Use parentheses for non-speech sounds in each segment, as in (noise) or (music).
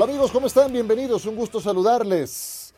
Hola amigos, ¿cómo están? Bienvenidos, un gusto saludarles.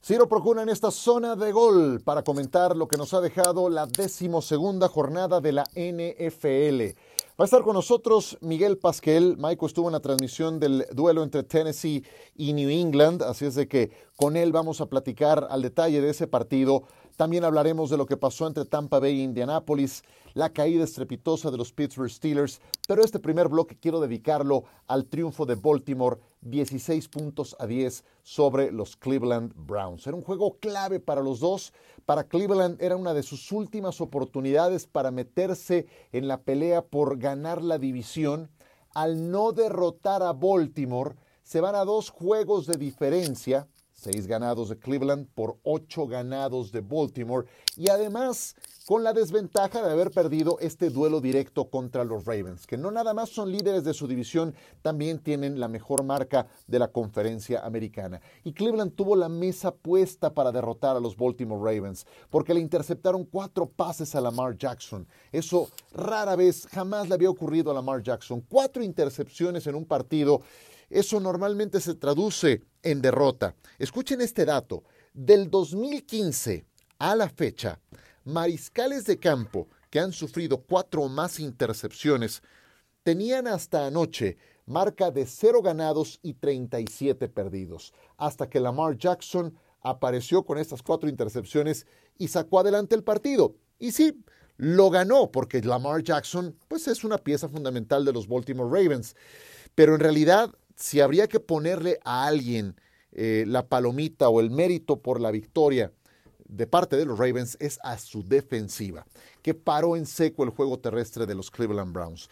Ciro Procuna en esta zona de gol para comentar lo que nos ha dejado la decimosegunda jornada de la NFL. Va a estar con nosotros Miguel Pasquel. Michael estuvo en la transmisión del duelo entre Tennessee y New England, así es de que con él vamos a platicar al detalle de ese partido. También hablaremos de lo que pasó entre Tampa Bay e Indianapolis, la caída estrepitosa de los Pittsburgh Steelers, pero este primer bloque quiero dedicarlo al triunfo de Baltimore 16 puntos a 10 sobre los Cleveland Browns. Era un juego clave para los dos. Para Cleveland era una de sus últimas oportunidades para meterse en la pelea por ganar la división. Al no derrotar a Baltimore, se van a dos juegos de diferencia seis ganados de Cleveland por ocho ganados de Baltimore y además con la desventaja de haber perdido este duelo directo contra los Ravens, que no nada más son líderes de su división, también tienen la mejor marca de la conferencia americana. Y Cleveland tuvo la mesa puesta para derrotar a los Baltimore Ravens, porque le interceptaron cuatro pases a Lamar Jackson. Eso rara vez, jamás le había ocurrido a Lamar Jackson. Cuatro intercepciones en un partido eso normalmente se traduce en derrota. Escuchen este dato. Del 2015 a la fecha, mariscales de campo que han sufrido cuatro o más intercepciones tenían hasta anoche marca de cero ganados y 37 perdidos, hasta que Lamar Jackson apareció con estas cuatro intercepciones y sacó adelante el partido. Y sí, lo ganó porque Lamar Jackson pues es una pieza fundamental de los Baltimore Ravens, pero en realidad si habría que ponerle a alguien eh, la palomita o el mérito por la victoria de parte de los Ravens es a su defensiva, que paró en seco el juego terrestre de los Cleveland Browns.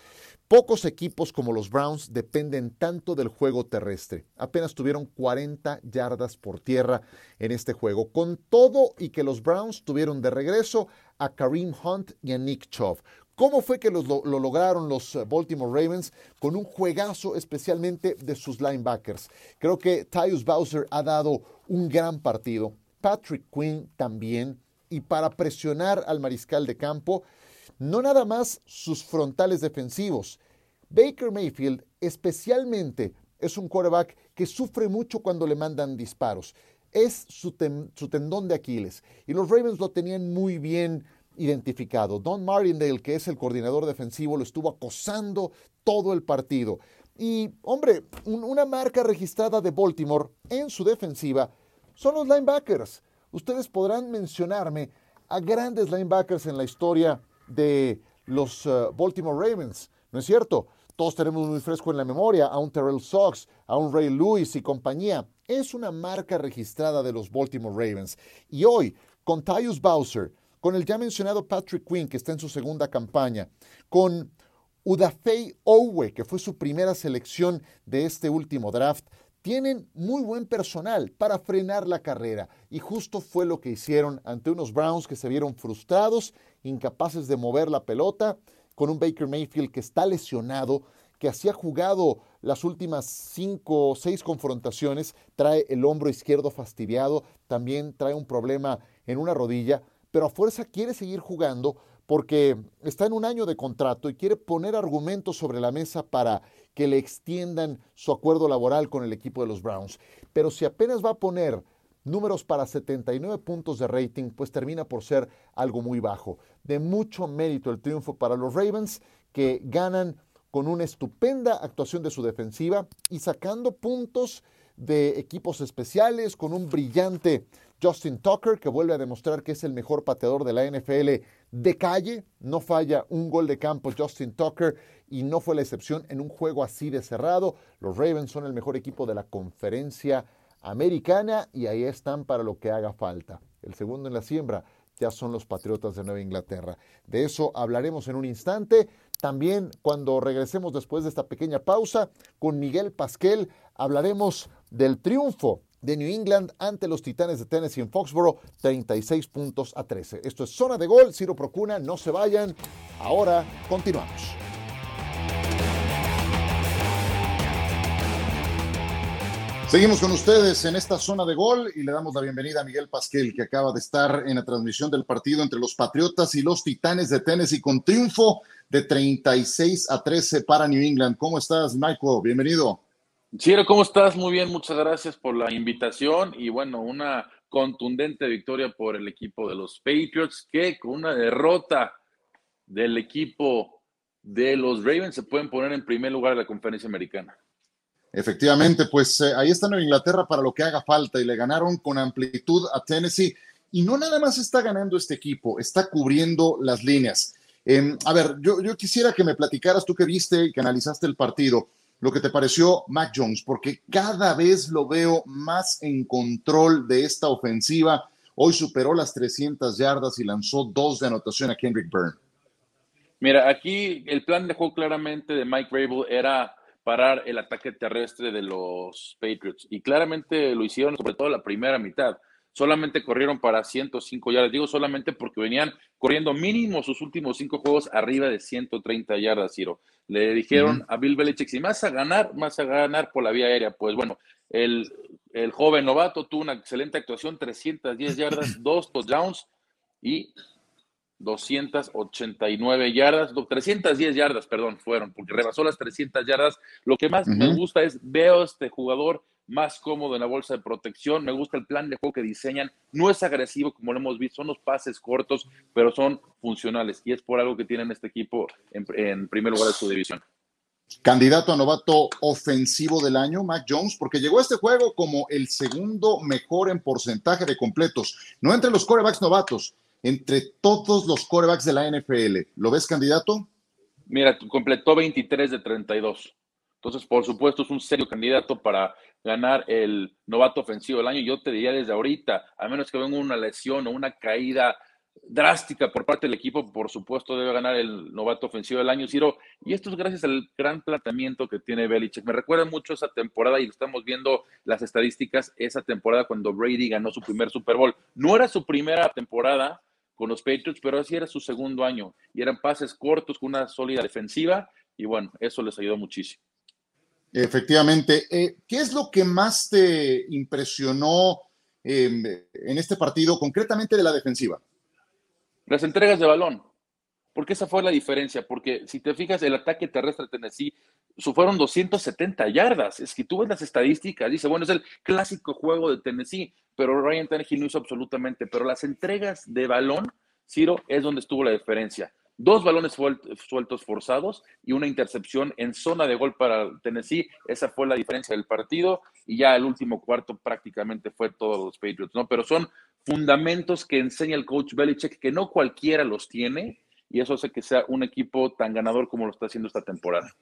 Pocos equipos como los Browns dependen tanto del juego terrestre. Apenas tuvieron 40 yardas por tierra en este juego, con todo y que los Browns tuvieron de regreso a Kareem Hunt y a Nick Chubb. ¿Cómo fue que lo, lograron los eh, Baltimore Ravens? Con un juegazo especialmente de sus linebackers. Creo que Tyus Bowser ha dado un gran partido. Patrick Quinn también. Y para presionar al mariscal de campo, no nada más sus frontales defensivos. Baker Mayfield especialmente es un quarterback que sufre mucho cuando le mandan disparos. Es su, su tendón de Aquiles. Y los Ravens lo tenían muy bien identificado. Don Martindale, que es el coordinador defensivo, lo estuvo acosando todo el partido. Y, hombre, una marca registrada de Baltimore en su defensiva son los linebackers. Ustedes podrán mencionarme a grandes linebackers en la historia de los uh, Baltimore Ravens, ¿no es cierto? Todos tenemos muy fresco en la memoria a un Terrell Sox, a un Ray Lewis y compañía. Es una marca registrada de los Baltimore Ravens. Y hoy, con Tyus Bowser, con el ya mencionado Patrick Quinn, que está en su segunda campaña, con Udafei Owe, que fue su primera selección de este último draft, tienen muy buen personal para frenar la carrera. Y justo fue lo que hicieron ante unos Browns que se vieron frustrados, incapaces de mover la pelota, con un Baker Mayfield que está lesionado, que así ha jugado las últimas cinco o seis confrontaciones, trae el hombro izquierdo fastidiado, también trae un problema en una rodilla, pero a fuerza quiere seguir jugando porque está en un año de contrato y quiere poner argumentos sobre la mesa para que le extiendan su acuerdo laboral con el equipo de los Browns. Pero si apenas va a poner números para 79 puntos de rating, pues termina por ser algo muy bajo. De mucho mérito el triunfo para los Ravens, que ganan con una estupenda actuación de su defensiva y sacando puntos de equipos especiales, con un brillante Justin Tucker, que vuelve a demostrar que es el mejor pateador de la NFL de calle. No falla un gol de campo Justin Tucker y no fue la excepción en un juego así de cerrado. Los Ravens son el mejor equipo de la conferencia americana y ahí están para lo que haga falta. El segundo en la siembra ya son los Patriotas de Nueva Inglaterra. De eso hablaremos en un instante. También cuando regresemos después de esta pequeña pausa con Miguel Pasquel hablaremos del triunfo de New England ante los Titanes de Tennessee en Foxborough, 36 puntos a 13. Esto es zona de gol, Ciro Procuna, no se vayan. Ahora continuamos. Seguimos con ustedes en esta zona de gol y le damos la bienvenida a Miguel Pasquel, que acaba de estar en la transmisión del partido entre los Patriotas y los Titanes de Tennessee con triunfo de 36 a 13 para New England. ¿Cómo estás, Michael? Bienvenido. Chiro, ¿cómo estás? Muy bien, muchas gracias por la invitación y bueno, una contundente victoria por el equipo de los Patriots que con una derrota del equipo de los Ravens se pueden poner en primer lugar de la conferencia americana. Efectivamente, pues eh, ahí están en Inglaterra para lo que haga falta y le ganaron con amplitud a Tennessee. Y no nada más está ganando este equipo, está cubriendo las líneas. Em, a ver, yo, yo quisiera que me platicaras tú que viste y que analizaste el partido lo que te pareció Mac Jones, porque cada vez lo veo más en control de esta ofensiva. Hoy superó las 300 yardas y lanzó dos de anotación a Kendrick Byrne. Mira, aquí el plan de juego claramente de Mike Rabel era parar el ataque terrestre de los Patriots y claramente lo hicieron sobre todo la primera mitad solamente corrieron para 105 yardas. Digo solamente porque venían corriendo mínimo sus últimos cinco juegos arriba de 130 yardas, Ciro. Le dijeron a Bill Belichick, si más a ganar, más a ganar por la vía aérea. Pues bueno, el, el joven novato tuvo una excelente actuación, 310 yardas, (laughs) dos touchdowns y 289 yardas, 310 yardas, perdón, fueron, porque rebasó las 300 yardas. Lo que más me gusta es, veo a este jugador más cómodo en la bolsa de protección. Me gusta el plan de juego que diseñan. No es agresivo como lo hemos visto, son los pases cortos, pero son funcionales. Y es por algo que tienen este equipo en, primer lugar de su división. Candidato a novato ofensivo del año, Mac Jones, porque llegó a este juego como el segundo mejor en porcentaje de completos. No entre los corebacks novatos, entre todos los corebacks de la NFL. ¿Lo ves candidato? Mira, completó 23 de 32. Entonces, por supuesto, es un serio candidato para ganar el novato ofensivo del año. Yo te diría desde ahorita, a menos que venga una lesión o una caída drástica por parte del equipo, por supuesto debe ganar el novato ofensivo del año, Ciro. Y esto es gracias al gran planteamiento que tiene Belichick. Me recuerda mucho esa temporada y estamos viendo las estadísticas, esa temporada cuando Brady ganó su primer Super Bowl. No era su primera temporada con los Patriots, pero así era su segundo año. Y eran pases cortos con una sólida defensiva y bueno, eso les ayudó muchísimo. Efectivamente. Eh, ¿Qué es lo que más te impresionó em, en este partido, concretamente de la defensiva? Las entregas de balón, porque esa fue la diferencia, porque si te fijas, el ataque terrestre de Tennessee fueron 270 yardas. Es que tú ves las estadísticas, dice, bueno, es el clásico juego de Tennessee, pero Ryan Tannehill no hizo absolutamente, pero las entregas de balón, Ciro, es donde estuvo la diferencia dos balones sueltos forzados y una intercepción en zona de gol para Tennessee. Esa fue la diferencia del partido y ya el último cuarto prácticamente fue todos los Patriots, ¿no? Pero son fundamentos que enseña el coach Belichick que no cualquiera los tiene y eso hace que sea un equipo tan ganador como lo está haciendo esta temporada.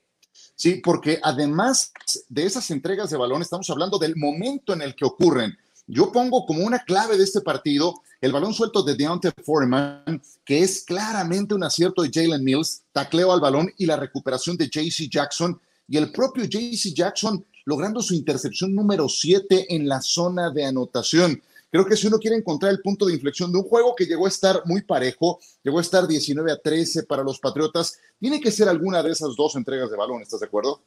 Sí, porque además de esas entregas de balón, estamos hablando del momento en el que ocurren. Yo pongo como una clave de este partido el balón suelto de Deontay Foreman, que es claramente un acierto de Jalen Mills, tacleo al balón y la recuperación de JC Jackson y el propio JC Jackson logrando su intercepción número 7 en la zona de anotación. Creo que si uno quiere encontrar el punto de inflexión de un juego que llegó a estar muy parejo, llegó a estar 19 a 13 para los Patriotas, tiene que ser alguna de esas dos entregas de balón, ¿estás de acuerdo?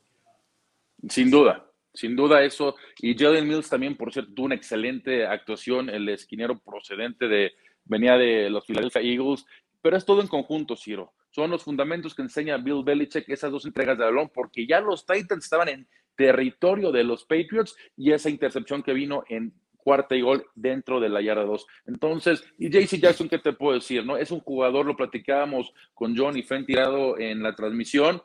Sin duda, sin duda eso. Y Jalen Mills también, por cierto, tuvo una excelente actuación, el esquinero procedente de, venía de los Philadelphia Eagles, pero es todo en conjunto, Ciro. Son los fundamentos que enseña Bill Belichick esas dos entregas de balón, porque ya los Titans estaban en territorio de los Patriots y esa intercepción que vino en cuarta y gol dentro de la yarda 2. Entonces, y JC Jackson, ¿qué te puedo decir? no Es un jugador, lo platicábamos con John y Fren tirado en la transmisión,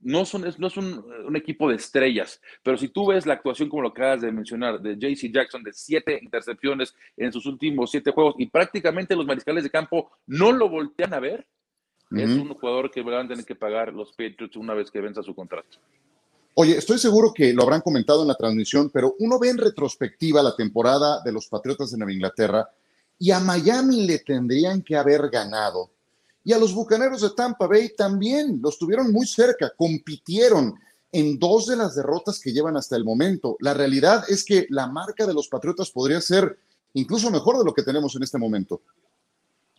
no, son, no es un, equipo de estrellas, pero si tú ves la actuación como lo acabas de mencionar, de JC Jackson, de siete intercepciones en sus últimos siete juegos, y prácticamente los mariscales de campo no lo voltean a ver, es un jugador que van a tener que pagar los Patriots una vez que venza su contrato. Oye, estoy seguro que lo habrán comentado en la transmisión, pero uno ve en retrospectiva la temporada de los Patriotas de Nueva Inglaterra y a Miami le tendrían que haber ganado y a los Bucaneros de Tampa Bay también los tuvieron muy cerca, compitieron en dos de las derrotas que llevan hasta el momento. La realidad es que la marca de los Patriotas podría ser incluso mejor de lo que tenemos en este momento.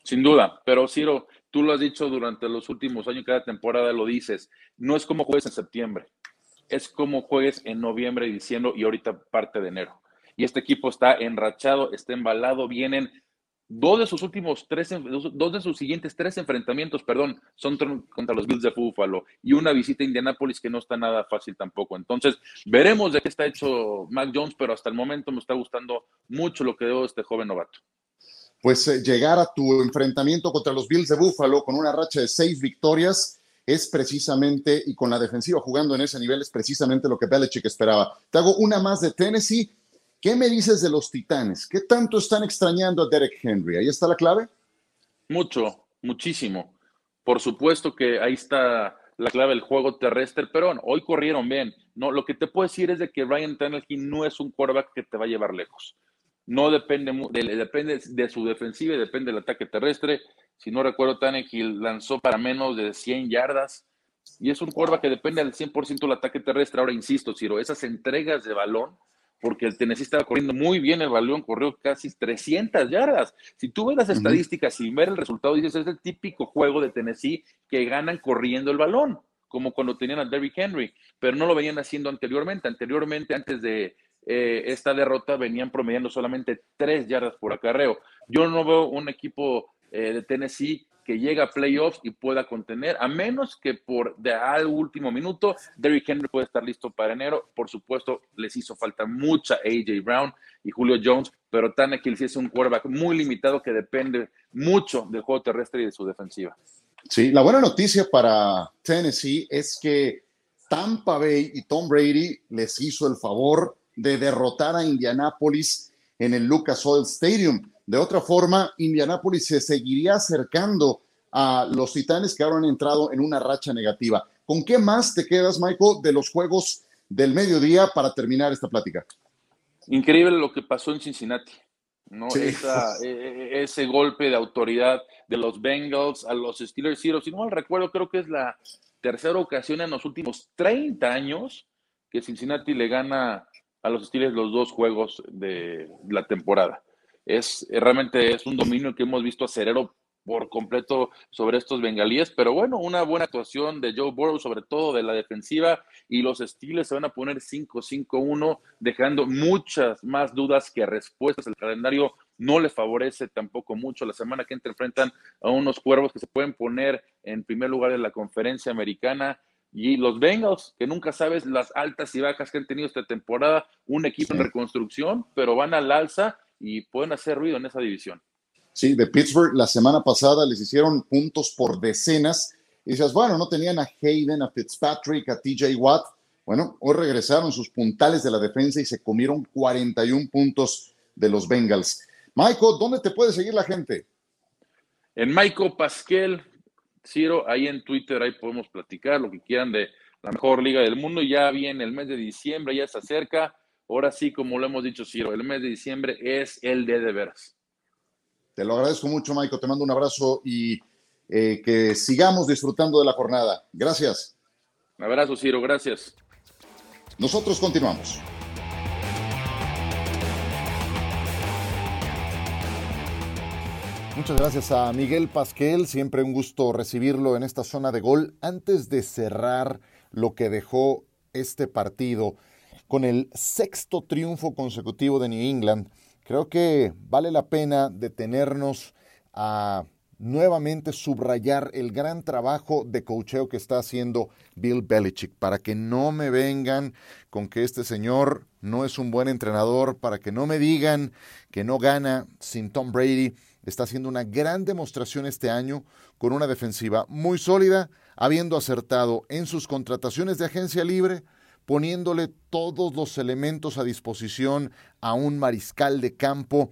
Sin duda, pero Ciro, tú lo has dicho durante los últimos años, cada temporada lo dices, no es como juegues en septiembre, es como juegues en noviembre y diciembre y ahorita parte de enero. Y este equipo está enrachado, está embalado, vienen Dos de sus últimos tres, dos de sus siguientes tres enfrentamientos, perdón, son contra los Bills de Buffalo y una visita a Indianapolis que no está nada fácil tampoco. Entonces, veremos de qué está hecho Mac Jones, pero hasta el momento me está gustando mucho lo que veo este joven novato. Pues eh, llegar a tu enfrentamiento contra los Bills de Buffalo con una racha de seis victorias es precisamente, y con la defensiva jugando en ese nivel, es precisamente lo que Belichick esperaba. Te hago una más de Tennessee ¿Qué me dices de los Titanes? ¿Qué tanto están extrañando a Derek Henry? ¿Ahí está la clave? Mucho, muchísimo. Por supuesto que ahí está la clave del juego terrestre, pero hoy corrieron bien. No, lo que te puedo decir es de que Ryan Tannehill no es un quarterback que te va a llevar lejos. No depende de, depende de su defensiva y depende del ataque terrestre. Si no recuerdo, Tannehill lanzó para menos de 100 yardas y es un quarterback que depende al 100% del ataque terrestre. Ahora, insisto, Ciro, esas entregas de balón porque el Tennessee estaba corriendo muy bien el balón, corrió casi 300 yardas. Si tú ves las estadísticas y ver el resultado, dices, es el típico juego de Tennessee que ganan corriendo el balón, como cuando tenían a Derrick Henry, pero no lo venían haciendo anteriormente. Anteriormente, antes de eh, esta derrota, venían promediando solamente 3 yardas por acarreo. Yo no veo un equipo eh, de Tennessee que llega a playoffs y pueda contener, a menos que por de al último minuto, Derrick Henry puede estar listo para enero. Por supuesto, les hizo falta mucha AJ Brown y Julio Jones, pero Tannehill sí es un quarterback muy limitado que depende mucho del juego terrestre y de su defensiva. Sí, la buena noticia para Tennessee es que Tampa Bay y Tom Brady les hizo el favor de derrotar a Indianapolis en el Lucas Oil Stadium. De otra forma, Indianapolis se seguiría acercando a los Titanes que ahora han entrado en una racha negativa. ¿Con qué más te quedas, Michael, de los juegos del mediodía para terminar esta plática? Increíble lo que pasó en Cincinnati. ¿no? (laughs) E, e, ese golpe de autoridad de los Bengals a los Steelers Si no mal recuerdo, creo que es la tercera ocasión en los últimos 30 años que Cincinnati le gana a los Steelers los dos juegos de la temporada es realmente es un dominio que hemos visto acerero por completo sobre estos bengalíes, pero bueno, una buena actuación de Joe Burrow, sobre todo de la defensiva, y los estiles se van a poner 5-5-1, dejando muchas más dudas que respuestas. El calendario no le favorece tampoco mucho. La semana que entra enfrentan a unos cuervos que se pueden poner en primer lugar en la conferencia americana. Y los Bengals, que nunca sabes las altas y bajas que han tenido esta temporada, un equipo en reconstrucción, pero van al alza y pueden hacer ruido en esa división. Sí, de Pittsburgh la semana pasada les hicieron puntos por decenas. Y dices, bueno, no tenían a Hayden, a Fitzpatrick, a TJ Watt. Bueno, hoy regresaron sus puntales de la defensa y se comieron 41 puntos de los Bengals. Michael, ¿dónde te puede seguir la gente? En Michael Pasquel, Ciro, ahí en Twitter, ahí podemos platicar lo que quieran de la mejor liga del mundo. Ya viene el mes de diciembre, ya se acerca. Ahora sí, como lo hemos dicho, Ciro, el mes de diciembre es el de de veras. Te lo agradezco mucho, Michael. Te mando un abrazo y eh, que sigamos disfrutando de la jornada. Gracias. Un abrazo, Ciro. Gracias. Nosotros continuamos. Muchas gracias a Miguel Pasquel, siempre un gusto recibirlo en esta zona de gol. Antes de cerrar lo que dejó este partido, con el sexto triunfo consecutivo de New England, creo que vale la pena detenernos a nuevamente subrayar el gran trabajo de cocheo que está haciendo Bill Belichick, para que no me vengan con que este señor no es un buen entrenador, para que no me digan que no gana sin Tom Brady. Está haciendo una gran demostración este año con una defensiva muy sólida, habiendo acertado en sus contrataciones de agencia libre, poniéndole todos los elementos a disposición a un mariscal de campo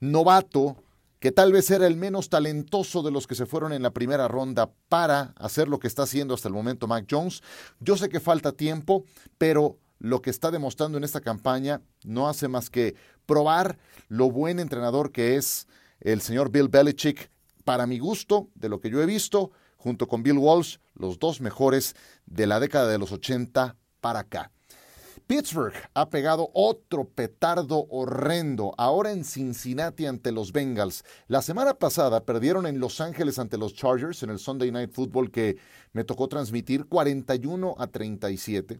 novato que tal vez era el menos talentoso de los que se fueron en la primera ronda para hacer lo que está haciendo hasta el momento Mac Jones. Yo sé que falta tiempo, pero lo que está demostrando en esta campaña no hace más que probar lo buen entrenador que es el señor Bill Belichick. Para mi gusto, de lo que yo he visto, junto con Bill Walsh, los dos mejores de la década de los 80 para acá. Pittsburgh ha pegado otro petardo horrendo, ahora en Cincinnati ante los Bengals. La semana pasada perdieron en Los Ángeles ante los Chargers en el Sunday Night Football que me tocó transmitir 41 a 37.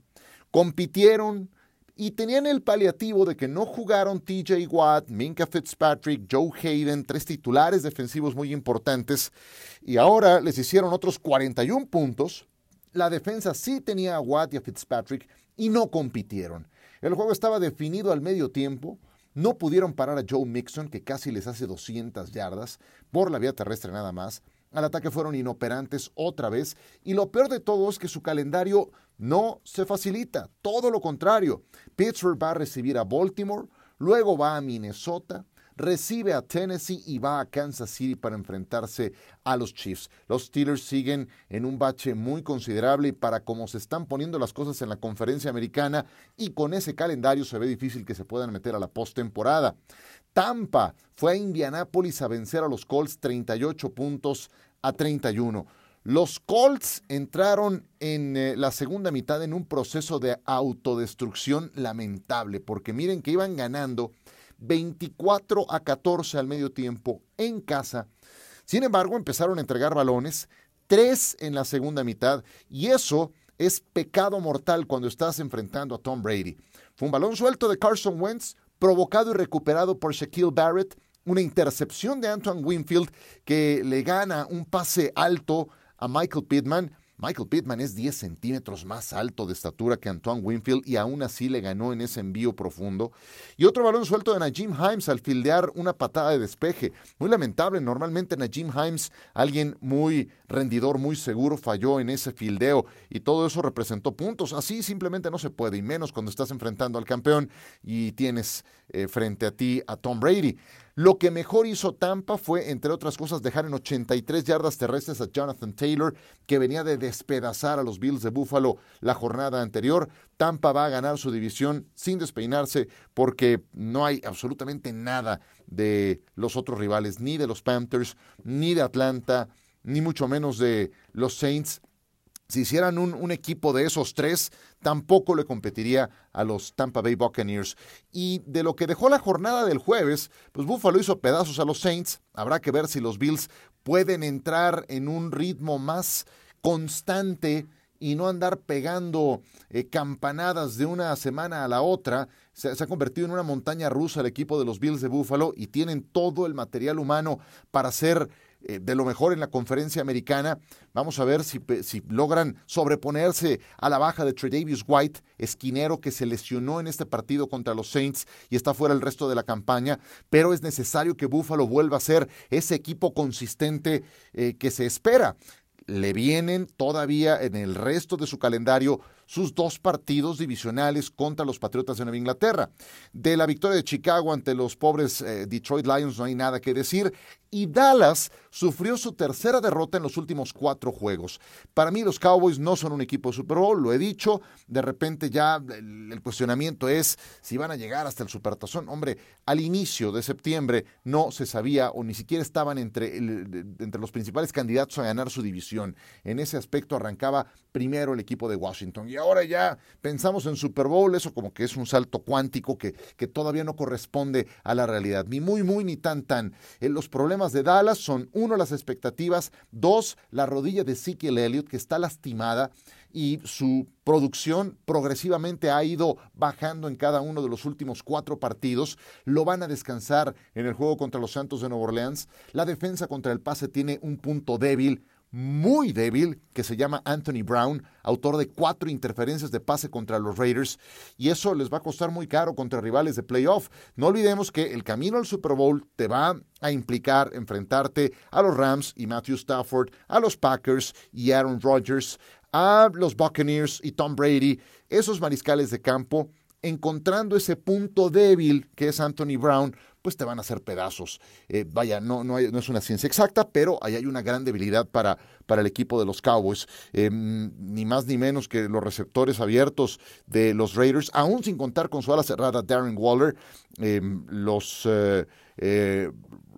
Compitieron, y tenían el paliativo de que no jugaron TJ Watt, Minka Fitzpatrick, Joe Hayden, tres titulares defensivos muy importantes, y ahora les hicieron otros 41 puntos. La defensa sí tenía a Watt y a Fitzpatrick y no compitieron. El juego estaba definido al medio tiempo. No pudieron parar a Joe Mixon, que casi les hace 200 yardas, por la vía terrestre nada más. Al ataque fueron inoperantes otra vez. Y lo peor de todo es que su calendario no se facilita. Todo lo contrario. Pittsburgh va a recibir a Baltimore, luego va a Minnesota, recibe a Tennessee y va a Kansas City para enfrentarse a los Chiefs. Los Steelers siguen en un bache muy considerable y para cómo se están poniendo las cosas en la conferencia americana y con ese calendario se ve difícil que se puedan meter a la postemporada. Tampa fue a Indianápolis a vencer a los Colts 38 puntos a 31. Los Colts entraron en eh, la segunda mitad en un proceso de autodestrucción lamentable, porque miren que iban ganando 24 a 14 al medio tiempo en casa. Sin embargo, empezaron a entregar balones, tres en la segunda mitad, y eso es pecado mortal cuando estás enfrentando a Tom Brady. Fue un balón suelto de Carson Wentz, provocado y recuperado por Shaquille Barrett, una intercepción de Antoine Winfield que le gana un pase alto a Michael Pittman Michael Pittman es 10 centímetros más alto de estatura que Antoine Winfield y aún así le ganó en ese envío profundo. Y otro balón suelto de Najim Himes al fildear una patada de despeje. Muy lamentable, normalmente Najim Himes, alguien muy rendidor, muy seguro, falló en ese fildeo y todo eso representó puntos. Así simplemente no se puede, y menos cuando estás enfrentando al campeón y tienes eh, frente a ti a Tom Brady. Lo que mejor hizo Tampa fue, entre otras cosas, dejar en 83 yardas terrestres a Jonathan Taylor, que venía de despedazar a los Bills de Buffalo la jornada anterior. Tampa va a ganar su división sin despeinarse porque no hay absolutamente nada de los otros rivales, ni de los Panthers, ni de Atlanta, ni mucho menos de los Saints si hicieran un, equipo de esos tres, tampoco le competiría a los Tampa Bay Buccaneers. Y de lo que dejó la jornada del jueves, pues Buffalo hizo pedazos a los Saints. Habrá que ver si los Bills pueden entrar en un ritmo más constante y no andar pegando eh, campanadas de una semana a la otra. Se, ha convertido en una montaña rusa el equipo de los Bills de Buffalo y tienen todo el material humano para ser eh, de lo mejor en la conferencia americana. Vamos a ver si, si logran sobreponerse a la baja de Tredavious White, esquinero que se lesionó en este partido contra los Saints y está fuera el resto de la campaña. Pero es necesario que Buffalo vuelva a ser ese equipo consistente eh, que se espera le vienen todavía en el resto de su calendario sus dos partidos divisionales contra los Patriotas de Nueva Inglaterra. De la victoria de Chicago ante los pobres eh, Detroit Lions no hay nada que decir. Y Dallas sufrió su tercera derrota en los últimos cuatro juegos. Para mí los Cowboys no son un equipo de Super Bowl, lo he dicho. De repente ya el, cuestionamiento es si van a llegar hasta el Supertazón. Hombre, al inicio de septiembre no se sabía o ni siquiera estaban entre, entre los principales candidatos a ganar su división. En ese aspecto arrancaba primero el equipo de Washington y ahora ya pensamos en Super Bowl, eso como que es un salto cuántico que, que todavía no corresponde a la realidad, ni muy, muy, ni tan, tan. Eh, los problemas de Dallas son, uno, las expectativas, dos, la rodilla de Ezekiel Elliott, que está lastimada y su producción progresivamente ha ido bajando en cada uno de los últimos cuatro partidos. Lo van a descansar en el juego contra los Santos de Nueva Orleans. La defensa contra el pase tiene un punto débil muy débil que se llama Anthony Brown, autor de cuatro interferencias de pase contra los Raiders, y eso les va a costar muy caro contra rivales de playoff. No olvidemos que el camino al Super Bowl te va a implicar enfrentarte a los Rams y Matthew Stafford, a los Packers y Aaron Rodgers, a los Buccaneers y Tom Brady, esos mariscales de campo, encontrando ese punto débil que es Anthony Brown pues te van a hacer pedazos. Eh, vaya, no, no, no, es una ciencia exacta, pero ahí hay una gran debilidad para, para el equipo de los Cowboys. Eh, ni más ni menos que los receptores abiertos de los Raiders, aún sin contar con su ala cerrada Darren Waller, eh, los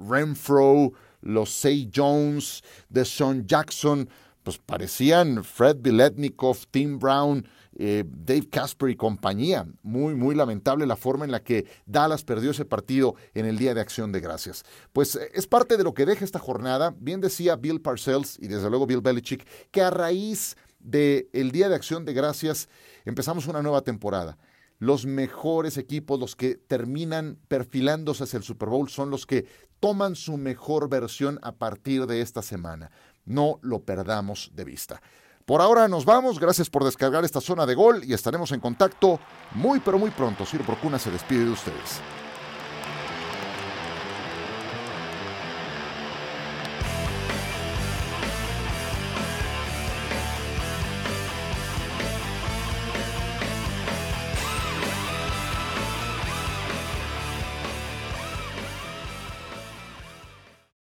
Renfro, los Say Jones, Deshaun Jackson, pues parecían Fred Biletnikov, Tim Brown, eh, Dave Casper y compañía. Muy, muy lamentable la forma en la que Dallas perdió ese partido en el Día de Acción de Gracias. Pues eh, es parte de lo que deja esta jornada. Bien decía Bill Parcells y desde luego Bill Belichick que a raíz del Día de Acción de Gracias empezamos una nueva temporada. los mejores equipos, los que terminan perfilándose hacia el Super Bowl, son los que toman su mejor versión a partir de esta semana. No lo perdamos de vista. Por ahora nos vamos, gracias por descargar esta zona de gol y estaremos en contacto muy pero muy pronto. Ciro Procuna se despide de ustedes.